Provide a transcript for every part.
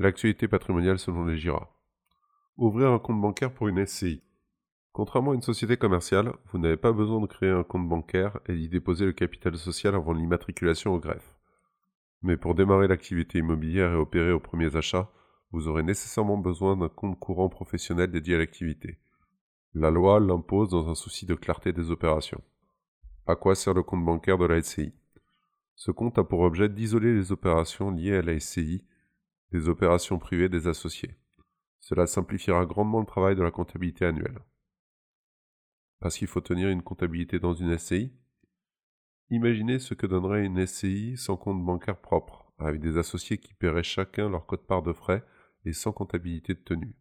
L'actualité patrimoniale selon les GIRA. Ouvrir un compte bancaire pour une SCI. Contrairement à une société commerciale, vous n'avez pas besoin de créer un compte bancaire et d'y déposer le capital social avant l'immatriculation au greffe. Mais pour démarrer l'activité immobilière et opérer aux premiers achats, vous aurez nécessairement besoin d'un compte courant professionnel dédié à l'activité. La loi l'impose dans un souci de clarté des opérations. À quoi sert le compte bancaire de la SCI Ce compte a pour objet d'isoler les opérations liées à la SCI des opérations privées des associés. Cela simplifiera grandement le travail de la comptabilité annuelle. Parce qu'il faut tenir une comptabilité dans une SCI Imaginez ce que donnerait une SCI sans compte bancaire propre, avec des associés qui paieraient chacun leur code-part de frais et sans comptabilité de tenue.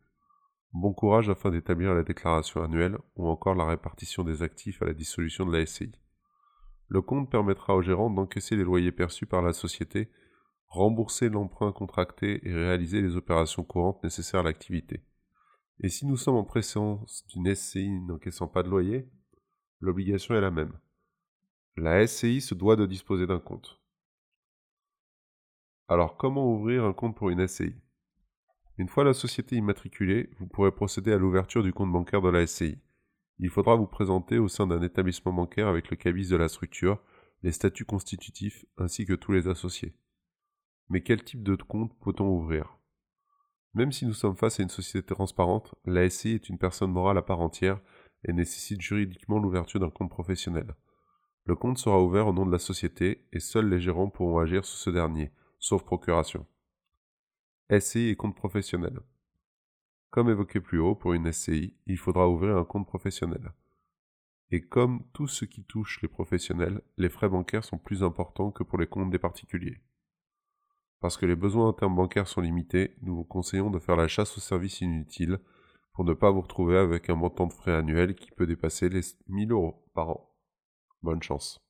Bon courage afin d'établir la déclaration annuelle ou encore la répartition des actifs à la dissolution de la SCI. Le compte permettra au gérant d'encaisser les loyers perçus par la société rembourser l'emprunt contracté et réaliser les opérations courantes nécessaires à l'activité. Et si nous sommes en présence d'une SCI n'encaissant pas de loyer, l'obligation est la même. La SCI se doit de disposer d'un compte. Alors comment ouvrir un compte pour une SCI Une fois la société immatriculée, vous pourrez procéder à l'ouverture du compte bancaire de la SCI. Il faudra vous présenter au sein d'un établissement bancaire avec le cabis de la structure, les statuts constitutifs ainsi que tous les associés. Mais quel type de compte peut-on ouvrir? Même si nous sommes face à une société transparente, la SCI est une personne morale à part entière et nécessite juridiquement l'ouverture d'un compte professionnel. Le compte sera ouvert au nom de la société et seuls les gérants pourront agir sur ce dernier, sauf procuration. SCI et compte professionnel. Comme évoqué plus haut, pour une SCI, il faudra ouvrir un compte professionnel. Et comme tout ce qui touche les professionnels, les frais bancaires sont plus importants que pour les comptes des particuliers. Parce que les besoins en termes bancaires sont limités, nous vous conseillons de faire la chasse aux services inutiles pour ne pas vous retrouver avec un montant de frais annuel qui peut dépasser les 1000 euros par an. Bonne chance.